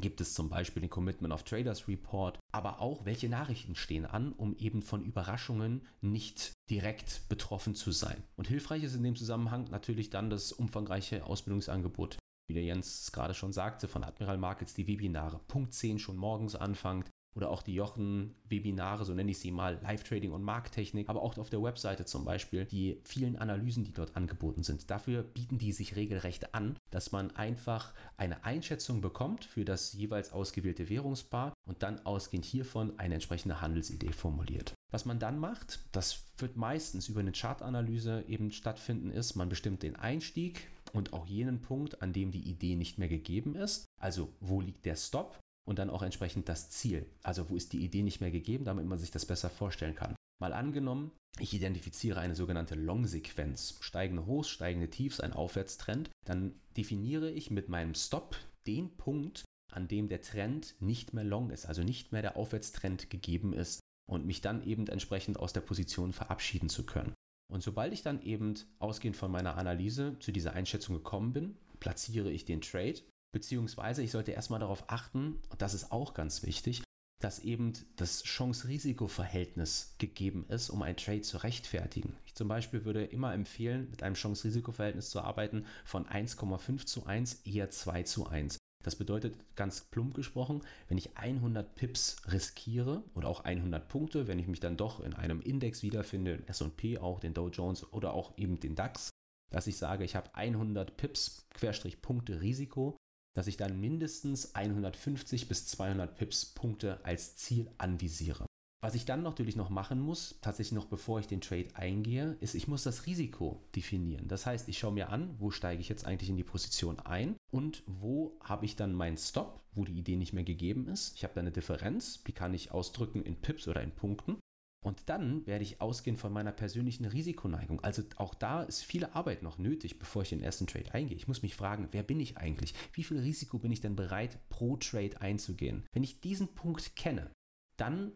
Gibt es zum Beispiel den Commitment of Traders Report, aber auch welche Nachrichten stehen an, um eben von Überraschungen nicht direkt betroffen zu sein. Und hilfreich ist in dem Zusammenhang natürlich dann das umfangreiche Ausbildungsangebot, wie der Jens gerade schon sagte, von Admiral Markets, die Webinare Punkt 10 schon morgens anfangt, oder auch die Jochen-Webinare, so nenne ich sie mal, Live-Trading und Markttechnik, aber auch auf der Webseite zum Beispiel, die vielen Analysen, die dort angeboten sind. Dafür bieten die sich regelrecht an, dass man einfach eine Einschätzung bekommt für das jeweils ausgewählte Währungspaar und dann ausgehend hiervon eine entsprechende Handelsidee formuliert. Was man dann macht, das wird meistens über eine Chartanalyse eben stattfinden, ist, man bestimmt den Einstieg und auch jenen Punkt, an dem die Idee nicht mehr gegeben ist. Also wo liegt der Stop und dann auch entsprechend das Ziel. Also wo ist die Idee nicht mehr gegeben, damit man sich das besser vorstellen kann. Mal angenommen, ich identifiziere eine sogenannte Long-Sequenz, steigende Hochs, steigende Tiefs, ein Aufwärtstrend, dann definiere ich mit meinem Stop den Punkt, an dem der Trend nicht mehr long ist, also nicht mehr der Aufwärtstrend gegeben ist und mich dann eben entsprechend aus der Position verabschieden zu können. Und sobald ich dann eben ausgehend von meiner Analyse zu dieser Einschätzung gekommen bin, platziere ich den Trade Beziehungsweise ich sollte erstmal darauf achten, und das ist auch ganz wichtig, dass eben das Chance-Risiko-Verhältnis gegeben ist, um einen Trade zu rechtfertigen. Ich zum Beispiel würde immer empfehlen, mit einem Chance-Risiko-Verhältnis zu arbeiten von 1,5 zu 1, eher 2 zu 1. Das bedeutet ganz plump gesprochen, wenn ich 100 Pips riskiere oder auch 100 Punkte, wenn ich mich dann doch in einem Index wiederfinde, S&P auch, den Dow Jones oder auch eben den DAX, dass ich sage, ich habe 100 Pips Querstrich Punkte Risiko, dass ich dann mindestens 150 bis 200 Pips Punkte als Ziel anvisiere. Was ich dann natürlich noch machen muss, tatsächlich noch bevor ich den Trade eingehe, ist, ich muss das Risiko definieren. Das heißt, ich schaue mir an, wo steige ich jetzt eigentlich in die Position ein und wo habe ich dann meinen Stop, wo die Idee nicht mehr gegeben ist. Ich habe da eine Differenz, die kann ich ausdrücken in Pips oder in Punkten. Und dann werde ich ausgehen von meiner persönlichen Risikoneigung. Also auch da ist viel Arbeit noch nötig, bevor ich den ersten Trade eingehe. Ich muss mich fragen, wer bin ich eigentlich? Wie viel Risiko bin ich denn bereit, pro Trade einzugehen? Wenn ich diesen Punkt kenne, dann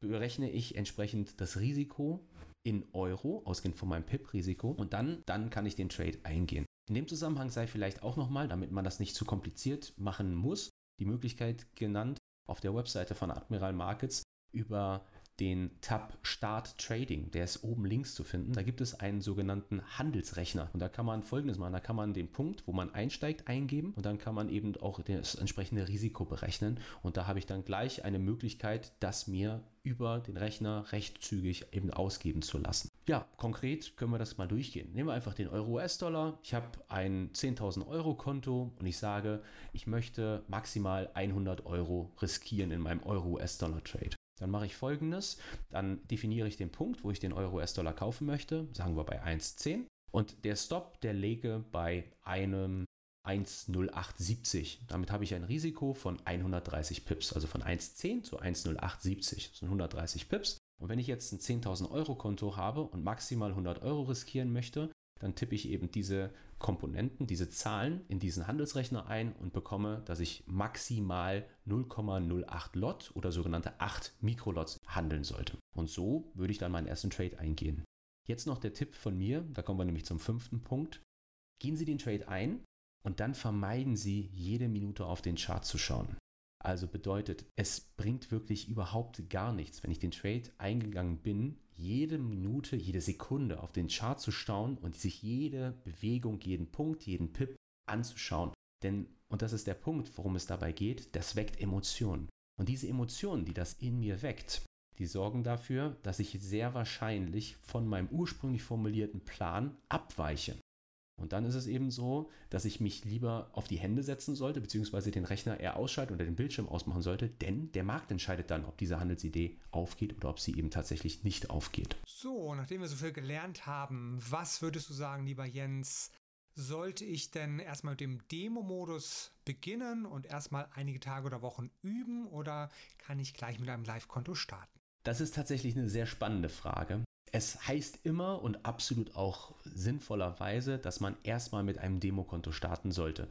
berechne ich entsprechend das Risiko in Euro, ausgehend von meinem PIP-Risiko, und dann, dann kann ich den Trade eingehen. In dem Zusammenhang sei vielleicht auch nochmal, damit man das nicht zu kompliziert machen muss, die Möglichkeit genannt, auf der Webseite von Admiral Markets über den Tab Start Trading, der ist oben links zu finden. Da gibt es einen sogenannten Handelsrechner und da kann man folgendes machen, da kann man den Punkt, wo man einsteigt, eingeben und dann kann man eben auch das entsprechende Risiko berechnen und da habe ich dann gleich eine Möglichkeit, das mir über den Rechner recht zügig eben ausgeben zu lassen. Ja, konkret können wir das mal durchgehen. Nehmen wir einfach den Euro-US-Dollar. Ich habe ein 10.000 Euro Konto und ich sage, ich möchte maximal 100 Euro riskieren in meinem Euro-US-Dollar-Trade. Dann mache ich folgendes, dann definiere ich den Punkt, wo ich den Euro-US-Dollar kaufen möchte, sagen wir bei 1,10 und der Stop, der lege bei einem 1,0870. Damit habe ich ein Risiko von 130 Pips, also von 1,10 zu 1,0870. Das sind 130 Pips. Und wenn ich jetzt ein 10.000 Euro Konto habe und maximal 100 Euro riskieren möchte, dann tippe ich eben diese Komponenten, diese Zahlen in diesen Handelsrechner ein und bekomme, dass ich maximal 0,08 Lot oder sogenannte 8 Mikrolots handeln sollte. Und so würde ich dann meinen ersten Trade eingehen. Jetzt noch der Tipp von mir, da kommen wir nämlich zum fünften Punkt. Gehen Sie den Trade ein und dann vermeiden Sie jede Minute auf den Chart zu schauen. Also bedeutet, es bringt wirklich überhaupt gar nichts, wenn ich den Trade eingegangen bin, jede Minute, jede Sekunde auf den Chart zu staunen und sich jede Bewegung, jeden Punkt, jeden Pip anzuschauen. Denn, und das ist der Punkt, worum es dabei geht, das weckt Emotionen. Und diese Emotionen, die das in mir weckt, die sorgen dafür, dass ich sehr wahrscheinlich von meinem ursprünglich formulierten Plan abweiche. Und dann ist es eben so, dass ich mich lieber auf die Hände setzen sollte, beziehungsweise den Rechner eher ausschalten oder den Bildschirm ausmachen sollte, denn der Markt entscheidet dann, ob diese Handelsidee aufgeht oder ob sie eben tatsächlich nicht aufgeht. So, nachdem wir so viel gelernt haben, was würdest du sagen, lieber Jens? Sollte ich denn erstmal mit dem Demo-Modus beginnen und erstmal einige Tage oder Wochen üben oder kann ich gleich mit einem Live-Konto starten? Das ist tatsächlich eine sehr spannende Frage. Es heißt immer und absolut auch sinnvollerweise, dass man erstmal mit einem Demokonto starten sollte.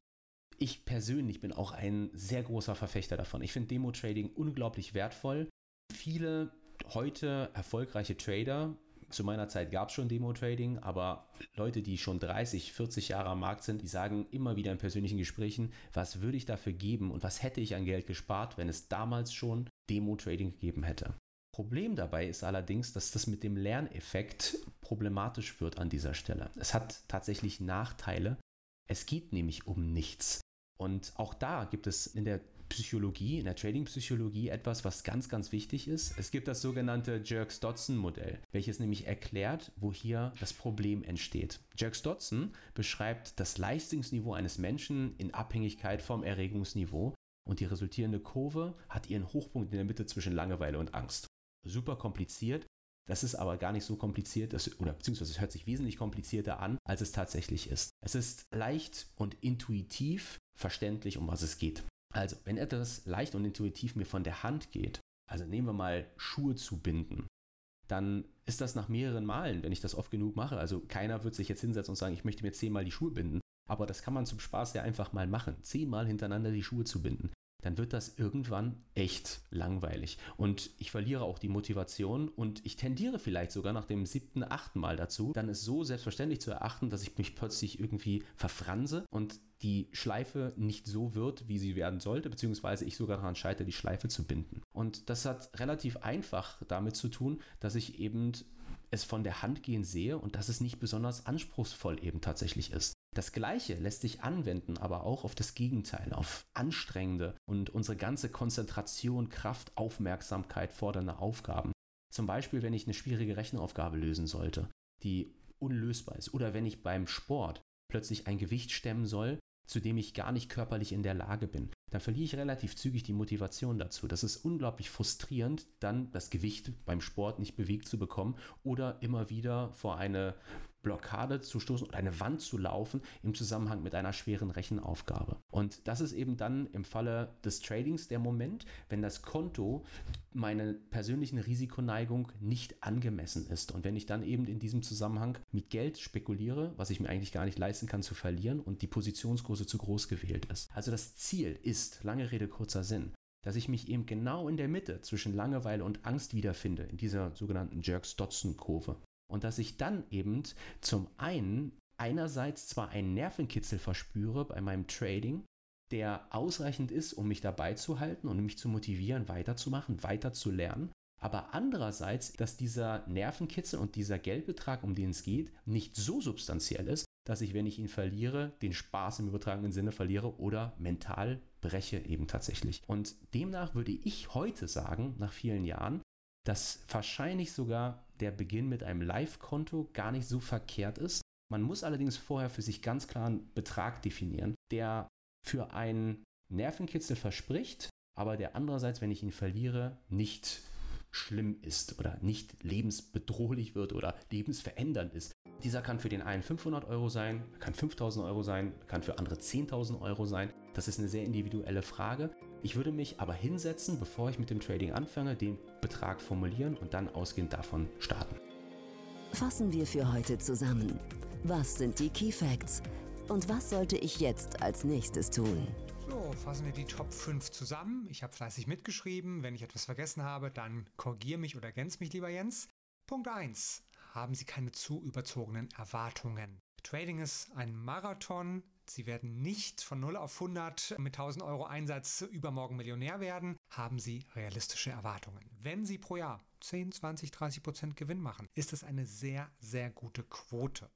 Ich persönlich bin auch ein sehr großer Verfechter davon. Ich finde Demo-Trading unglaublich wertvoll. Viele heute erfolgreiche Trader, zu meiner Zeit gab es schon Demo-Trading, aber Leute, die schon 30, 40 Jahre am Markt sind, die sagen immer wieder in persönlichen Gesprächen, was würde ich dafür geben und was hätte ich an Geld gespart, wenn es damals schon Demo-Trading gegeben hätte. Problem dabei ist allerdings, dass das mit dem Lerneffekt problematisch wird an dieser Stelle. Es hat tatsächlich Nachteile. Es geht nämlich um nichts. Und auch da gibt es in der Psychologie, in der Trading-Psychologie etwas, was ganz, ganz wichtig ist. Es gibt das sogenannte Jerks-Dodson-Modell, welches nämlich erklärt, wo hier das Problem entsteht. Jerks-Dodson beschreibt das Leistungsniveau eines Menschen in Abhängigkeit vom Erregungsniveau und die resultierende Kurve hat ihren Hochpunkt in der Mitte zwischen Langeweile und Angst super kompliziert. Das ist aber gar nicht so kompliziert, dass, oder beziehungsweise es hört sich wesentlich komplizierter an, als es tatsächlich ist. Es ist leicht und intuitiv verständlich, um was es geht. Also, wenn etwas leicht und intuitiv mir von der Hand geht, also nehmen wir mal Schuhe zu binden, dann ist das nach mehreren Malen, wenn ich das oft genug mache. Also keiner wird sich jetzt hinsetzen und sagen, ich möchte mir zehnmal die Schuhe binden. Aber das kann man zum Spaß ja einfach mal machen. Zehnmal hintereinander die Schuhe zu binden dann wird das irgendwann echt langweilig. Und ich verliere auch die Motivation und ich tendiere vielleicht sogar nach dem siebten, achten Mal dazu, dann ist so selbstverständlich zu erachten, dass ich mich plötzlich irgendwie verfranse und die Schleife nicht so wird, wie sie werden sollte, beziehungsweise ich sogar daran scheitere, die Schleife zu binden. Und das hat relativ einfach damit zu tun, dass ich eben es von der Hand gehen sehe und dass es nicht besonders anspruchsvoll eben tatsächlich ist. Das Gleiche lässt sich anwenden, aber auch auf das Gegenteil, auf anstrengende und unsere ganze Konzentration, Kraft, Aufmerksamkeit fordernde Aufgaben. Zum Beispiel, wenn ich eine schwierige Rechenaufgabe lösen sollte, die unlösbar ist, oder wenn ich beim Sport plötzlich ein Gewicht stemmen soll, zu dem ich gar nicht körperlich in der Lage bin, dann verliere ich relativ zügig die Motivation dazu. Das ist unglaublich frustrierend, dann das Gewicht beim Sport nicht bewegt zu bekommen oder immer wieder vor eine Blockade zu stoßen oder eine Wand zu laufen im Zusammenhang mit einer schweren Rechenaufgabe. Und das ist eben dann im Falle des Tradings der Moment, wenn das Konto meiner persönlichen Risikoneigung nicht angemessen ist. Und wenn ich dann eben in diesem Zusammenhang mit Geld spekuliere, was ich mir eigentlich gar nicht leisten kann zu verlieren und die Positionsgröße zu groß gewählt ist. Also das Ziel ist, lange Rede, kurzer Sinn, dass ich mich eben genau in der Mitte zwischen Langeweile und Angst wiederfinde, in dieser sogenannten Jerks-Dodson-Kurve und dass ich dann eben zum einen einerseits zwar einen Nervenkitzel verspüre bei meinem Trading, der ausreichend ist, um mich dabei zu halten und mich zu motivieren, weiterzumachen, weiter zu lernen, aber andererseits, dass dieser Nervenkitzel und dieser Geldbetrag, um den es geht, nicht so substanziell ist, dass ich, wenn ich ihn verliere, den Spaß im übertragenen Sinne verliere oder mental breche eben tatsächlich. Und demnach würde ich heute sagen, nach vielen Jahren, dass wahrscheinlich sogar der Beginn mit einem Live-Konto gar nicht so verkehrt ist. Man muss allerdings vorher für sich ganz klar einen Betrag definieren, der für einen Nervenkitzel verspricht, aber der andererseits, wenn ich ihn verliere, nicht schlimm ist oder nicht lebensbedrohlich wird oder lebensverändernd ist. Dieser kann für den einen 500 Euro sein, kann 5000 Euro sein, kann für andere 10.000 Euro sein. Das ist eine sehr individuelle Frage. Ich würde mich aber hinsetzen, bevor ich mit dem Trading anfange, den Betrag formulieren und dann ausgehend davon starten. Fassen wir für heute zusammen. Was sind die Key Facts? Und was sollte ich jetzt als nächstes tun? Fassen wir die Top 5 zusammen. Ich habe fleißig mitgeschrieben. Wenn ich etwas vergessen habe, dann korrigiere mich oder ergänze mich lieber Jens. Punkt 1. Haben Sie keine zu überzogenen Erwartungen. Trading ist ein Marathon. Sie werden nicht von 0 auf 100 mit 1000 Euro Einsatz übermorgen Millionär werden. Haben Sie realistische Erwartungen. Wenn Sie pro Jahr 10, 20, 30 Prozent Gewinn machen, ist das eine sehr, sehr gute Quote.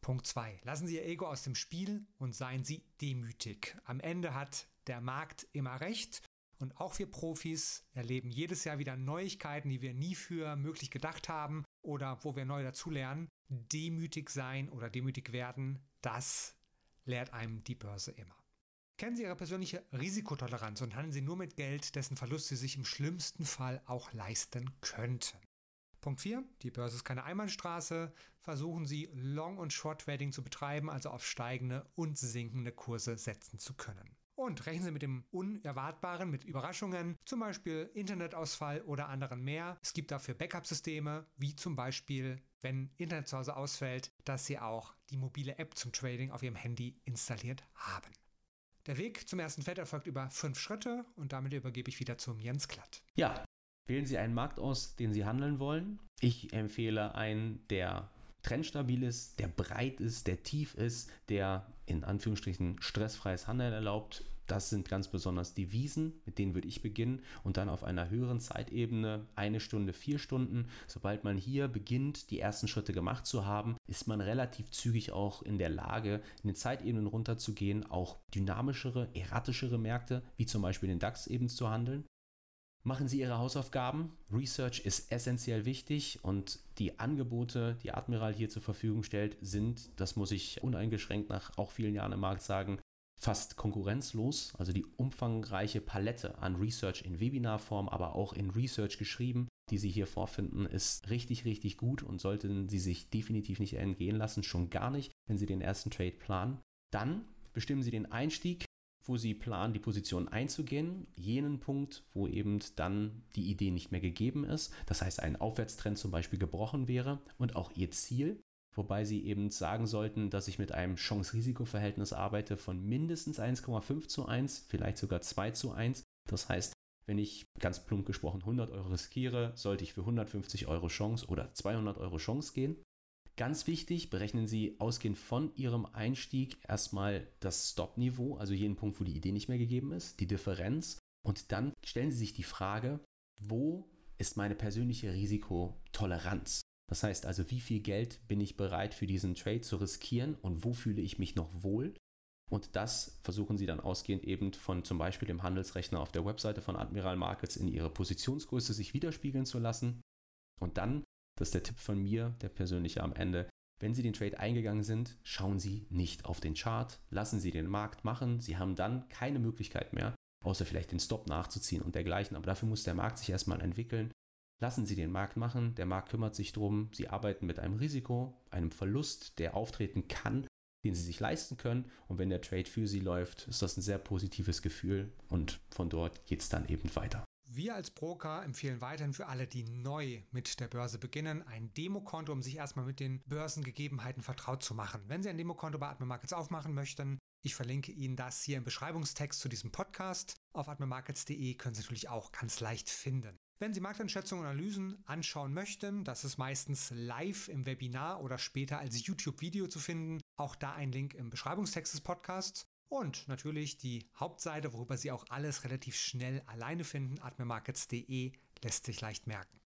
Punkt 2. Lassen Sie Ihr Ego aus dem Spiel und seien Sie demütig. Am Ende hat der Markt immer recht und auch wir Profis erleben jedes Jahr wieder Neuigkeiten, die wir nie für möglich gedacht haben oder wo wir neu dazulernen. Demütig sein oder demütig werden, das lehrt einem die Börse immer. Kennen Sie Ihre persönliche Risikotoleranz und handeln Sie nur mit Geld, dessen Verlust Sie sich im schlimmsten Fall auch leisten könnten. Punkt 4. Die Börse ist keine Einbahnstraße. Versuchen Sie Long- und Short-Trading zu betreiben, also auf steigende und sinkende Kurse setzen zu können. Und rechnen Sie mit dem Unerwartbaren, mit Überraschungen, zum Beispiel Internetausfall oder anderen mehr. Es gibt dafür Backup-Systeme, wie zum Beispiel, wenn Internet zu Hause ausfällt, dass Sie auch die mobile App zum Trading auf Ihrem Handy installiert haben. Der Weg zum ersten Feld erfolgt über fünf Schritte und damit übergebe ich wieder zum Jens Klatt. Ja, Wählen Sie einen Markt aus, den Sie handeln wollen. Ich empfehle einen, der trendstabil ist, der breit ist, der tief ist, der in Anführungsstrichen stressfreies Handeln erlaubt. Das sind ganz besonders die Wiesen, mit denen würde ich beginnen und dann auf einer höheren Zeitebene eine Stunde, vier Stunden. Sobald man hier beginnt, die ersten Schritte gemacht zu haben, ist man relativ zügig auch in der Lage, in den Zeitebenen runterzugehen, auch dynamischere, erratischere Märkte, wie zum Beispiel den DAX eben zu handeln. Machen Sie Ihre Hausaufgaben. Research ist essentiell wichtig und die Angebote, die Admiral hier zur Verfügung stellt, sind, das muss ich uneingeschränkt nach auch vielen Jahren im Markt sagen, fast konkurrenzlos. Also die umfangreiche Palette an Research in Webinarform, aber auch in Research geschrieben, die Sie hier vorfinden, ist richtig, richtig gut und sollten Sie sich definitiv nicht entgehen lassen, schon gar nicht, wenn Sie den ersten Trade planen. Dann bestimmen Sie den Einstieg wo sie planen, die Position einzugehen, jenen Punkt, wo eben dann die Idee nicht mehr gegeben ist, das heißt ein Aufwärtstrend zum Beispiel gebrochen wäre und auch ihr Ziel, wobei sie eben sagen sollten, dass ich mit einem Chance-Risiko-Verhältnis arbeite von mindestens 1,5 zu 1, vielleicht sogar 2 zu 1. Das heißt, wenn ich ganz plump gesprochen 100 Euro riskiere, sollte ich für 150 Euro Chance oder 200 Euro Chance gehen. Ganz wichtig, berechnen Sie ausgehend von Ihrem Einstieg erstmal das Stop-Niveau, also jeden Punkt, wo die Idee nicht mehr gegeben ist, die Differenz. Und dann stellen Sie sich die Frage, wo ist meine persönliche Risikotoleranz? Das heißt also, wie viel Geld bin ich bereit für diesen Trade zu riskieren und wo fühle ich mich noch wohl? Und das versuchen Sie dann ausgehend eben von zum Beispiel dem Handelsrechner auf der Webseite von Admiral Markets in Ihre Positionsgröße sich widerspiegeln zu lassen. Und dann das ist der Tipp von mir, der persönliche am Ende. Wenn Sie den Trade eingegangen sind, schauen Sie nicht auf den Chart, lassen Sie den Markt machen. Sie haben dann keine Möglichkeit mehr, außer vielleicht den Stop nachzuziehen und dergleichen. Aber dafür muss der Markt sich erstmal entwickeln. Lassen Sie den Markt machen, der Markt kümmert sich drum. Sie arbeiten mit einem Risiko, einem Verlust, der auftreten kann, den Sie sich leisten können. Und wenn der Trade für Sie läuft, ist das ein sehr positives Gefühl und von dort geht es dann eben weiter. Wir als Broker empfehlen weiterhin für alle, die neu mit der Börse beginnen, ein Demokonto, um sich erstmal mit den Börsengegebenheiten vertraut zu machen. Wenn Sie ein Demokonto bei Atme Markets aufmachen möchten, ich verlinke Ihnen das hier im Beschreibungstext zu diesem Podcast. Auf atmemarkets.de können Sie natürlich auch ganz leicht finden. Wenn Sie Markteinschätzungen und Analysen anschauen möchten, das ist meistens live im Webinar oder später als YouTube-Video zu finden. Auch da ein Link im Beschreibungstext des Podcasts. Und natürlich die Hauptseite, worüber Sie auch alles relativ schnell alleine finden, atmemarkets.de, lässt sich leicht merken.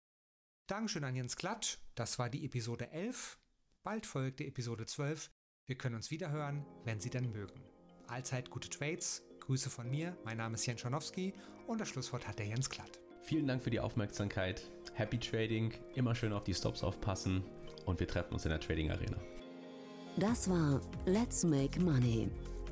Dankeschön an Jens Klatt, das war die Episode 11. Bald folgt die Episode 12. Wir können uns wieder hören, wenn Sie denn mögen. Allzeit gute Trades, Grüße von mir, mein Name ist Jens Schonowski und das Schlusswort hat der Jens Klatt. Vielen Dank für die Aufmerksamkeit. Happy Trading, immer schön auf die Stops aufpassen und wir treffen uns in der Trading Arena. Das war Let's Make Money,